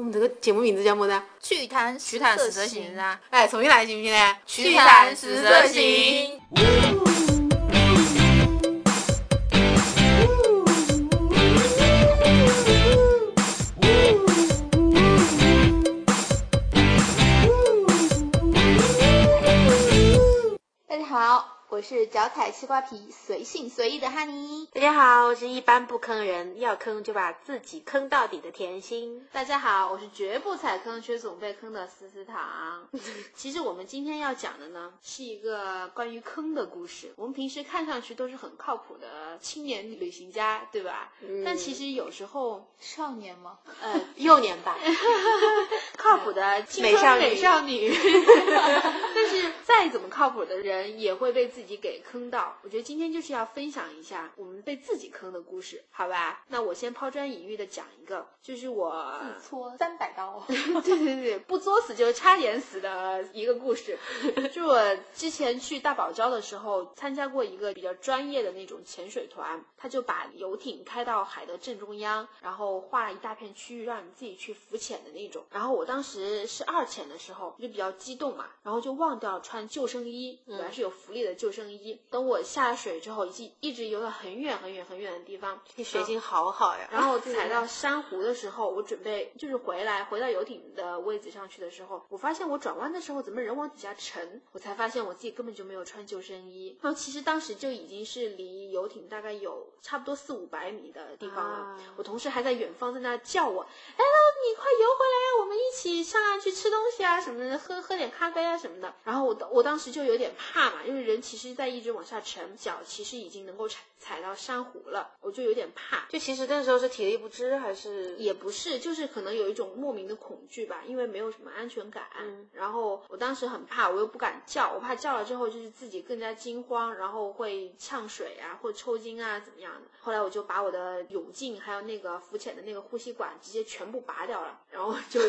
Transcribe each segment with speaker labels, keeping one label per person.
Speaker 1: 我们这个节目名字叫么子？
Speaker 2: 趣谈
Speaker 3: 趣谈
Speaker 2: 色
Speaker 3: 十色行噻，
Speaker 1: 哎，重新来行不行呢？
Speaker 3: 趣谈十色行。
Speaker 2: 好，我是脚踩西瓜皮、随性随意的哈尼。
Speaker 1: 大家好，我是一般不坑人，要坑就把自己坑到底的甜心。
Speaker 3: 大家好，我是绝不踩坑却总被坑的思思糖。其实我们今天要讲的呢，是一个关于坑的故事。我们平时看上去都是很靠谱的青年旅行家，对吧？但其实有时候，
Speaker 2: 少年吗？
Speaker 3: 呃，
Speaker 1: 幼年版，
Speaker 3: 靠谱的青春
Speaker 1: 美少女
Speaker 3: 美少女，但是再怎么靠谱的人也会被自己给坑到。我觉得今天就是要分享一下我们被自己坑的故事，好吧？那我先抛砖引玉的讲一个，就是我
Speaker 2: 自戳三百刀。
Speaker 3: 对对对，不作死就差点死的一个故事。就我之前去大堡礁的时候，参加过一个比较专业的那种潜水团，他就把游艇开到海的正中央，然后画了一大片区域让你自己去浮潜的那种。然后我当时是二潜的时候，就比较激动嘛，然后就忘掉穿救生衣，本来是有浮力的救生衣。等我下水之后，已经一直游到很远很远很远的地方，
Speaker 1: 你水性好好呀。
Speaker 3: 然后踩到珊瑚的时候，我准备就是回来回到游艇的位置上去的时候，我发现我转弯的时候怎么人往底下沉，我才发现我自己根本就没有穿救生衣。然后其实当时就已经是离游艇大概有差不多四五百米的地方了。
Speaker 1: 啊
Speaker 3: 我同事还在远方在那叫我，哎，你快游回来呀，我们一起上岸去吃东西啊什么的，喝喝点咖啡啊什么的。然后我当我当时就有点怕嘛，因为人其实在一直往下沉，脚其实已经能够踩踩到珊瑚了，我就有点怕。
Speaker 1: 就其实那时候是体力不支还是？
Speaker 3: 也不是，就是可能有一种莫名的恐惧吧，因为没有什么安全感。
Speaker 1: 嗯
Speaker 3: 然后我当时很怕，我又不敢叫，我怕叫了之后就是自己更加惊慌，然后会呛水啊，或抽筋啊，怎么样的。后来我就把我的泳镜还有那个浮潜的那个呼吸管直接全部拔掉了，然后就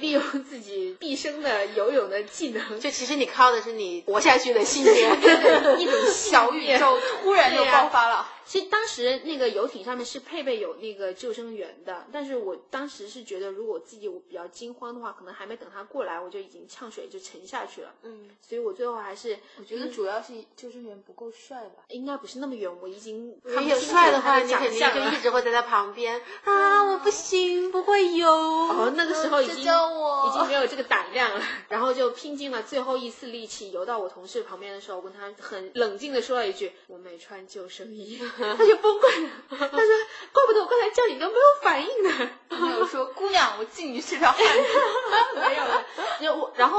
Speaker 3: 利 用自己毕生的游泳的技能，
Speaker 1: 就其实你靠的是你活下去的信念。
Speaker 3: 一种
Speaker 2: 小宇宙 突然就爆发了。
Speaker 3: 其实当时那个游艇上面是配备有那个救生员的，但是我当时是觉得，如果我自己我比较惊慌的话，可能还没等他过来，我就已经呛水就沉下去了。
Speaker 1: 嗯，
Speaker 3: 所以我最后还是
Speaker 2: 我觉得主要是救生员不够帅吧。
Speaker 3: 应该不是那么远，我已经
Speaker 1: 如果有帅的话，你肯定就一直会在他旁边 啊！我不行，不会游。
Speaker 3: 哦，那个时候已
Speaker 2: 这
Speaker 3: 经已经没有这个胆量了，然后就拼尽了最后一丝力气游到我同事旁边的时候，我跟他很冷静的说了一句：“我没穿救生衣。”他就崩溃了，他说：“怪不得我刚才叫你都没有反应呢。”
Speaker 2: 没有说姑娘，我敬你是条汉子。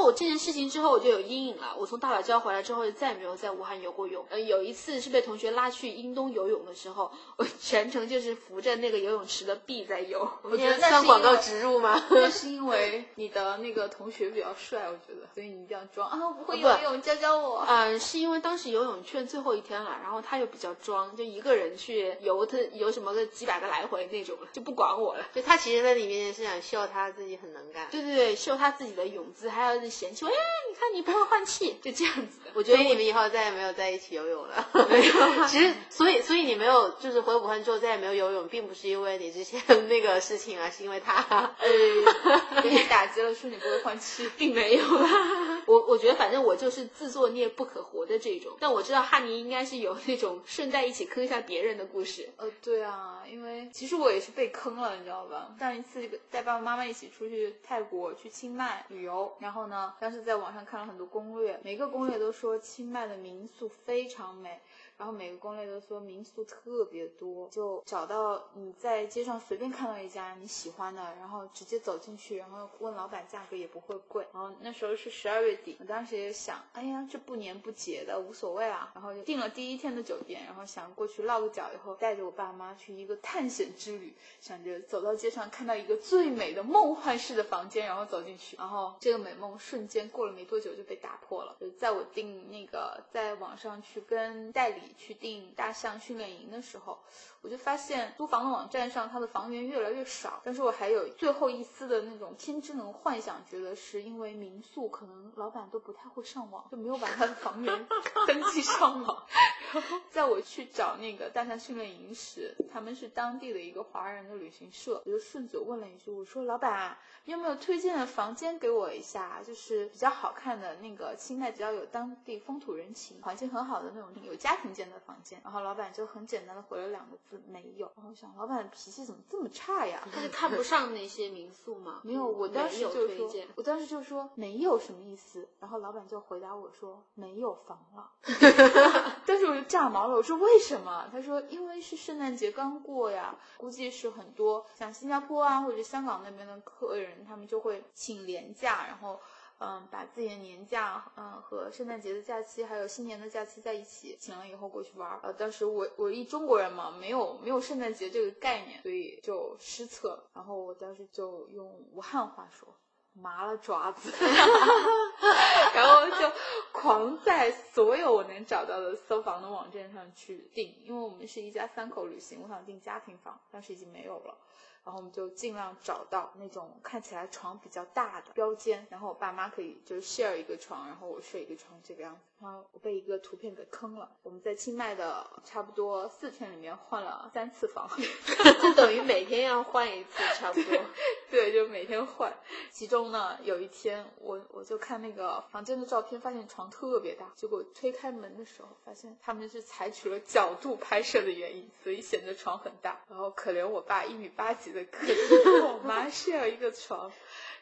Speaker 3: 我，这件事情之后我就有阴影了。我从大堡礁回来之后，就再也没有在武汉游过泳。呃，有一次是被同学拉去英东游泳的时候，我全程就是扶着那个游泳池的壁在游。
Speaker 2: 我觉得
Speaker 1: 算广告植入吗？
Speaker 2: 那 是因为你的那个同学比较帅，我觉得，所以你一定要装啊！我不会游泳，教教我。
Speaker 3: 嗯，是因为当时游泳券最后一天了，然后他又比较装，就一个人去游他游什么个几百个来回那种，就不管我了。
Speaker 1: 就他其实在里面是想秀他自己很能干。
Speaker 3: 对对对，秀他自己的泳姿，还要嫌弃我，哎，你看你不会换气，就这样子的。我觉得
Speaker 1: 你们以后再也没有在一起游泳了。
Speaker 3: 没有啊
Speaker 1: 其实，所以，所以你没有就是回武汉之后再也没有游泳，并不是因为你之前那个事情啊，是因为他。
Speaker 3: 呃，
Speaker 2: 给你打击了，说你不会换气。
Speaker 3: 并没有啦。我我觉得反正我就是自作孽不可活的这种，但我知道哈尼应该是有那种顺带一起坑一下别人的故事。
Speaker 2: 呃，对啊，因为其实我也是被坑了，你知道吧？上一次带爸爸妈妈一起出去泰国去清迈旅游，然后呢，当时在网上看了很多攻略，每个攻略都说清迈的民宿非常美。然后每个攻略都说民宿特别多，就找到你在街上随便看到一家你喜欢的，然后直接走进去，然后问老板价格也不会贵。然后那时候是十二月底，我当时也想，哎呀，这不年不节的无所谓啊，然后就订了第一天的酒店，然后想过去落个脚以后，带着我爸妈去一个探险之旅，想着走到街上看到一个最美的梦幻式的房间，然后走进去，然后这个美梦瞬间过了没多久就被打破了。就在我订那个在网上去跟代理去订大象训练营的时候，我就发现租房的网站上它的房源越来越少，但是我还有最后一丝的那种天真的幻想，觉得是因为民宿可能老老板都不太会上网，就没有把他的房源登记上网。然后在我去找那个大象训练营时，他们是当地的一个华人的旅行社，我就顺嘴问了一句，我说老板，你有没有推荐的房间给我一下？就是比较好看的那个清代，比较有当地风土人情、环境很好的那种有家庭间的房间。然后老板就很简单的回了两个字，没有。然后我想，老板脾气怎么这么差呀？
Speaker 3: 他是看不上那些民宿吗？
Speaker 2: 没有，我当时就说，我当时就说没有什么意思，然后老板就回答我说没有房了，当时我就炸毛了，我说为什么？他说因为是圣诞节刚过呀，估计是很多像新加坡啊或者香港那边的客人，他们就会请年假，然后。嗯，把自己的年假，嗯，和圣诞节的假期，还有新年的假期在一起请了以后过去玩。呃，当时我我一中国人嘛，没有没有圣诞节这个概念，所以就失策。然后我当时就用武汉话说，麻了爪子，然后就狂在所有我能找到的搜房的网站上去订，因为我们是一家三口旅行，我想订家庭房，当时已经没有了。然后我们就尽量找到那种看起来床比较大的标间，然后我爸妈可以就是 share 一个床，然后我睡一个床这个样子。然后我被一个图片给坑了。我们在清迈的差不多四天里面换了三次房，
Speaker 3: 就等于每天要换一次，差不多。
Speaker 2: 对，就每天换。其中呢，有一天我我就看那个房间的照片，发现床特别大。结果推开门的时候，发现他们是采取了角度拍摄的原因，所以显得床很大。然后可怜我爸一米八几我妈 share 一个床，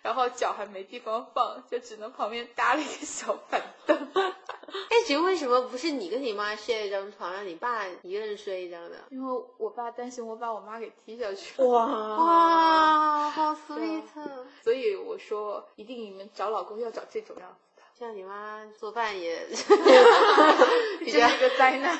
Speaker 2: 然后脚还没地方放，就只能旁边搭了一个小板凳。
Speaker 1: 哎，其实为什么不是你跟你妈 share 一张床，让你爸一个人睡一张的？
Speaker 2: 因为我爸担心我把我妈给踢下去。
Speaker 3: 哇
Speaker 1: 哇，好 sweet！
Speaker 2: 所以我说，一定你们找老公要找这种样子的，
Speaker 1: 像你妈做饭也
Speaker 2: 这是一个灾难。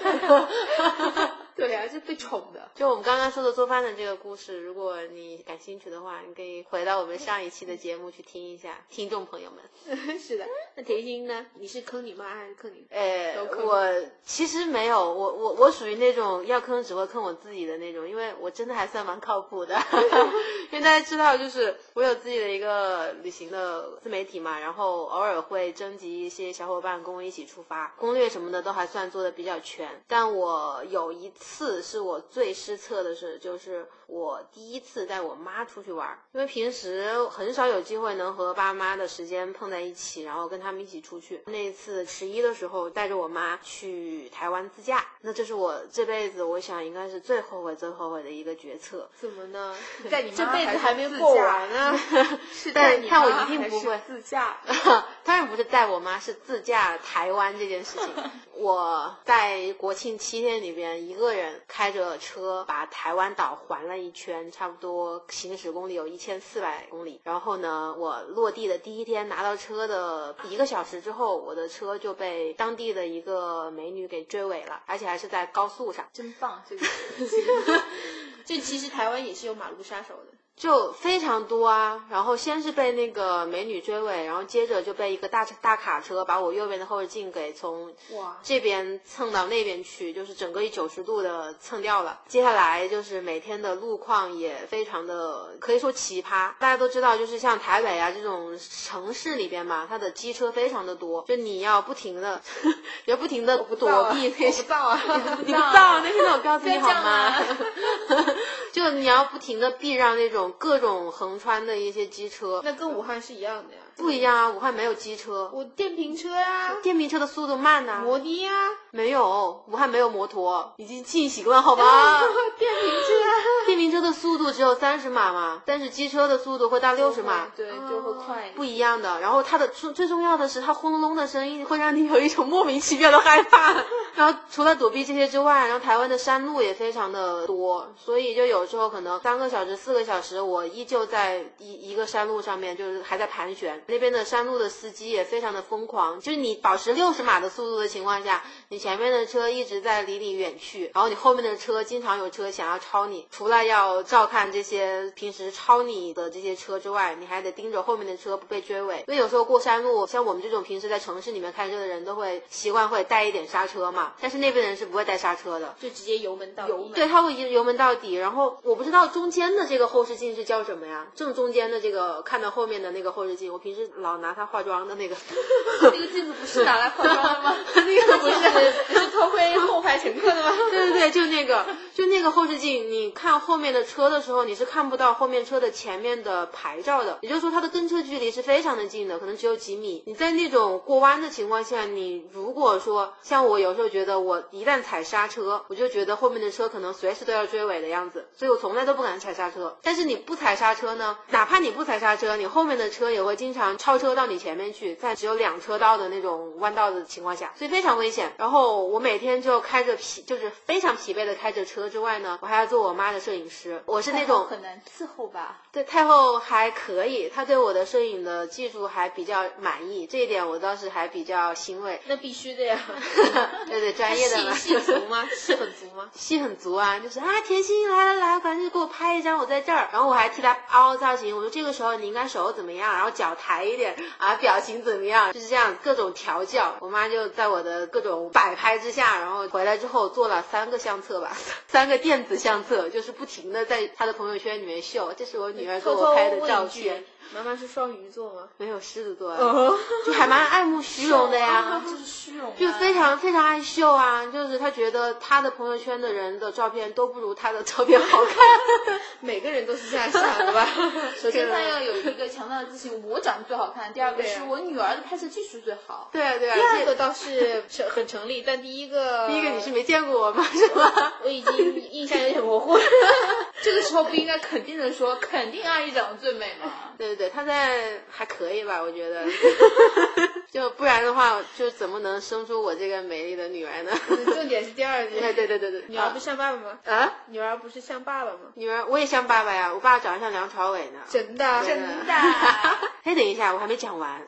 Speaker 2: 对啊、是被宠的。
Speaker 1: 就我们刚刚说的做饭的这个故事，如果你感兴趣的话，你可以回到我们上一期的节目去听一下，听众朋友们。
Speaker 2: 是的，
Speaker 3: 那甜心呢？你是坑你妈还是坑你？
Speaker 1: 呃我其实没有，我我我属于那种要坑只会坑我自己的那种，因为我真的还算蛮靠谱的。因为大家知道，就是我有自己的一个旅行的自媒体嘛，然后偶尔会征集一些小伙伴跟我一起出发，攻略什么的都还算做的比较全。但我有一次是我最失策的事，就是我第一次带我妈出去玩儿，因为平时很少有机会能和爸妈的时间碰在一起，然后跟他们一起出去。那一次十一的时候，带着我妈去台湾自驾，那这是我这辈子我想应该是最后悔、最后悔的一个决策。
Speaker 3: 怎么呢？
Speaker 2: 在你妈
Speaker 3: 这辈子
Speaker 2: 还
Speaker 3: 还没过完啊！
Speaker 2: 是
Speaker 1: 但
Speaker 2: 带你
Speaker 1: 但我一定不会
Speaker 2: 自驾。
Speaker 1: 当然不是带我妈，是自驾台湾这件事情。我在国庆七天里边，一个人开着车把台湾岛环了一圈，差不多行驶公里有一千四百公里。然后呢，我落地的第一天拿到车的一个小时之后，我的车就被当地的一个美女给追尾了，而且还是在高速上。
Speaker 2: 真棒，这个
Speaker 3: 就 其实台湾也是有马路杀手的。
Speaker 1: 就非常多啊，然后先是被那个美女追尾，然后接着就被一个大大卡车把我右边的后视镜给从
Speaker 3: 哇
Speaker 1: 这边蹭到那边去，就是整个一九十度的蹭掉了。接下来就是每天的路况也非常的可以说奇葩，大家都知道，就是像台北啊这种城市里边嘛，它的机车非常的多，就你要不停的 要不停的躲避那些
Speaker 2: 我不造啊，
Speaker 1: 你不造，那天我告诉你好吗
Speaker 2: 啊？
Speaker 1: 就你要不停的避让那种各种横穿的一些机车，
Speaker 3: 那跟武汉是一样的呀。
Speaker 1: 不一样啊！武汉没有机车，
Speaker 3: 我电瓶车呀，
Speaker 1: 电瓶车的速度慢呐、
Speaker 3: 摩的呀，
Speaker 1: 没有，武汉没有摩托，已经进行了好吧？
Speaker 3: 电瓶车。
Speaker 1: 电瓶车的速度只有三十码嘛，但是机车的速度会到六十码。
Speaker 2: 对，就会快。
Speaker 1: 不一样的，然后它的最最重要的是，它轰隆隆的声音会让你有一种莫名其妙的害怕。然后除了躲避这些之外，然后台湾的山路也非常的多，所以就有时候可能三个小时、四个小时，我依旧在一一个山路上面，就是还在盘旋。那边的山路的司机也非常的疯狂，就是你保持六十码的速度的情况下，你前面的车一直在离你远去，然后你后面的车经常有车想要超你，除了要照看这些平时超你的这些车之外，你还得盯着后面的车不被追尾。因为有时候过山路，像我们这种平时在城市里面开车的人都会习惯会带一点刹车嘛，但是那边人是不会带刹车的。
Speaker 3: 就直接油门到底。
Speaker 2: 油门
Speaker 1: 对，他会油油门到底，然后我不知道中间的这个后视镜是叫什么呀？正中间的这个看到后面的那个后视镜，我平时老拿它化妆的那个，
Speaker 2: 那个镜子不是拿来化妆的吗？
Speaker 1: 那个不是。
Speaker 3: 不是偷窥后排乘客的吗？
Speaker 1: 对对对，就那个，就那个后视镜，你看后面的车的时候，你是看不到后面车的前面的牌照的，也就是说它的跟车距离是非常的近的，可能只有几米。你在那种过弯的情况下，你如果说像我有时候觉得我一旦踩刹车，我就觉得后面的车可能随时都要追尾的样子，所以我从来都不敢踩刹车。但是你不踩刹车呢，哪怕你不踩刹车，你后面的车也会经常超车到你前面去，在只有两车道的那种弯道的情况下，所以非常危险。然后我每天就开着疲，就是非常疲惫的开着车之外呢，我还要做我妈的摄影师。我是那种
Speaker 2: 很难伺候吧？
Speaker 1: 对太后还可以，她对我的摄影的技术还比较满意，这一点我倒是还比较欣慰。
Speaker 3: 那必须的呀，
Speaker 1: 对对，专业的嘛。
Speaker 3: 戏戏足吗？戏很足吗？
Speaker 1: 戏很足啊，就是啊，甜心来来来，赶紧给我拍一张，我在这儿。然后我还替她凹造型，我说这个时候你应该手怎么样，然后脚抬一点啊，表情怎么样，就是这样各种调教。我妈就在我的各种摆拍之下，然后回来之后做了三个相册吧，三个电子相册，就是不停的在她的朋友圈里面秀，这是我女儿给我拍的照片。
Speaker 3: 妈妈是双鱼座吗？
Speaker 1: 没有狮子座，啊就还蛮爱慕虚荣的呀，
Speaker 2: 就是虚荣，
Speaker 1: 就非常非常爱秀啊，就是他觉得他的朋友圈的人的照片都不如他的照片好看，
Speaker 3: 每个人都是这样想的吧？
Speaker 2: 首先他要有一个强大的自信，我长得最好看；第二个是我女儿的拍摄技术最好。
Speaker 1: 对啊对啊，
Speaker 3: 第二个倒是成很成立，但第一个，
Speaker 1: 第一个你是没见过我吗？是吗？
Speaker 3: 我已经印象有点模糊了。
Speaker 2: 这个时候不应该肯定的说，肯定阿姨长得最美吗？
Speaker 1: 对对对，她在还可以吧，我觉得。就不然的话，就怎么能生出我这个美丽的女儿呢？
Speaker 3: 重点是第二句。
Speaker 1: 对对对对对，
Speaker 3: 女儿不像爸爸吗？
Speaker 1: 啊，
Speaker 3: 女儿不是像爸爸吗？
Speaker 1: 女儿我也像爸爸呀，我爸长得像梁朝伟呢。
Speaker 3: 真的，
Speaker 2: 真的。
Speaker 1: 哎，等一下，我还没讲完。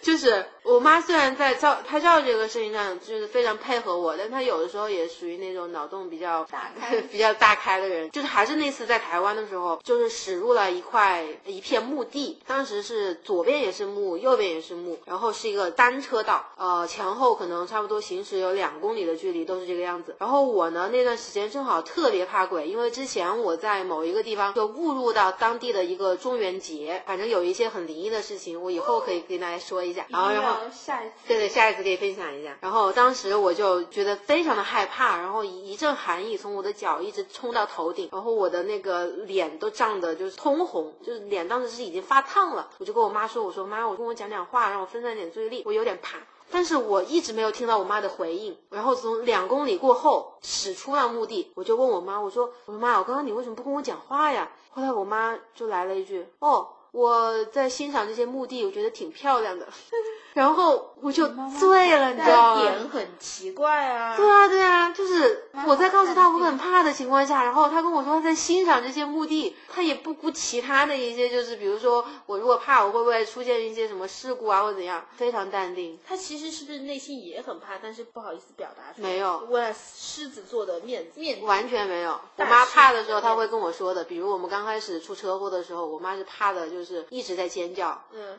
Speaker 1: 就是我妈虽然在照拍照这个事情上就是非常配合我，但她有的时候也属于那种脑洞比较
Speaker 2: 大开、
Speaker 1: 比较大开的人。就是还是那次在台湾的时候，就是驶入了一块一片墓地，当时是左边也是墓，右边也是墓，然后是一个单车道，呃，前后可能差不多行驶有两公里的距离，都是这个样子。然后我呢那段时间正好特别怕鬼，因为之前我在某一个地方就误入到当地的一个中元节，反正有一些很灵异的事情，我以后可以跟大家说一下。然后然后
Speaker 2: 下一次，
Speaker 1: 对对，下一次可以分享一下。然后当时我就觉得非常的害怕，然后一一阵寒意从我的脚一直冲到头顶，然后我的那个脸都涨得就是通红，就是脸当时是已经发烫了。我就跟我妈说，我说妈，我跟我讲讲话，让我分散点注意力，我有点怕。但是我一直没有听到我妈的回应。然后从两公里过后驶出了墓地，我就问我妈，我说我说妈，我刚刚你为什么不跟我讲话呀？后来我妈就来了一句，哦。我在欣赏这些墓地，我觉得挺漂亮的，然后我就醉了，你知道吗？
Speaker 3: 点很奇怪啊。
Speaker 1: 对啊，对啊，就是我在告诉他我很怕的情况下，然后他跟我说他在欣赏这些墓地，他也不顾其他的一些，就是比如说我如果怕，我会不会出现一些什么事故啊或怎样，非常淡定。
Speaker 3: 他其实是不是内心也很怕，但是不好意思表达出来？
Speaker 1: 没有，
Speaker 3: 为了狮子座的面子，面子
Speaker 1: 完全没有。我妈怕的时候，她会跟我说的，比如我们刚开始出车祸的时候，我妈是怕的，就是一直在尖叫。
Speaker 3: 嗯。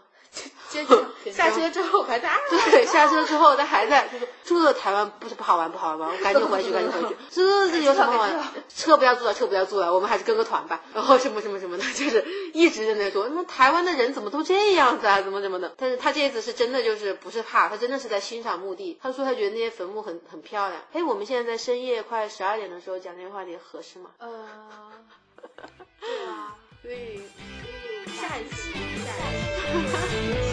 Speaker 3: 接着 下车之后还在，
Speaker 1: 对，下车之后他还在，就是住在台湾不是不好玩不好玩吗？赶紧回去，赶紧回去，这这有什么好玩？车不要坐了，车不要坐了，我们还是跟个团吧。然后什么什么什么的，就是一直在那说，那台湾的人怎么都这样子啊？怎么怎么的？但是他这一次是真的，就是不是怕，他真的是在欣赏墓地。他说他觉得那些坟墓很很漂亮。哎，我们现在在深夜快十二点的时候讲这些话题合适吗？
Speaker 3: 呃，对啊，
Speaker 1: 对。
Speaker 3: 下下一期，下一期。